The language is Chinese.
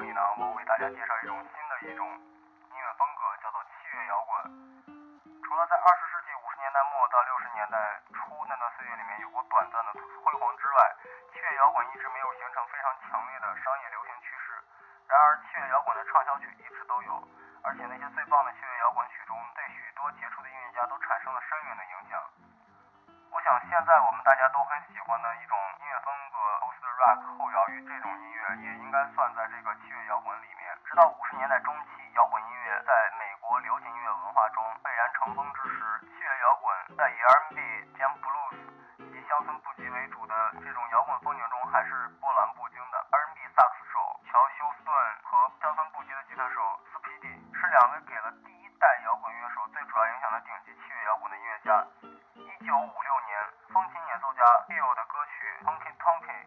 这里呢我为大家介绍一种新的一种音乐风格叫做器乐摇滚。除了在二十世纪五十年代末到六十年代初那段岁月里面有过短暂的辉煌之外器乐摇滚一直没有形成非常强一九五六年，风琴演奏家 Bill 的歌曲《Tonkey Tonkey》。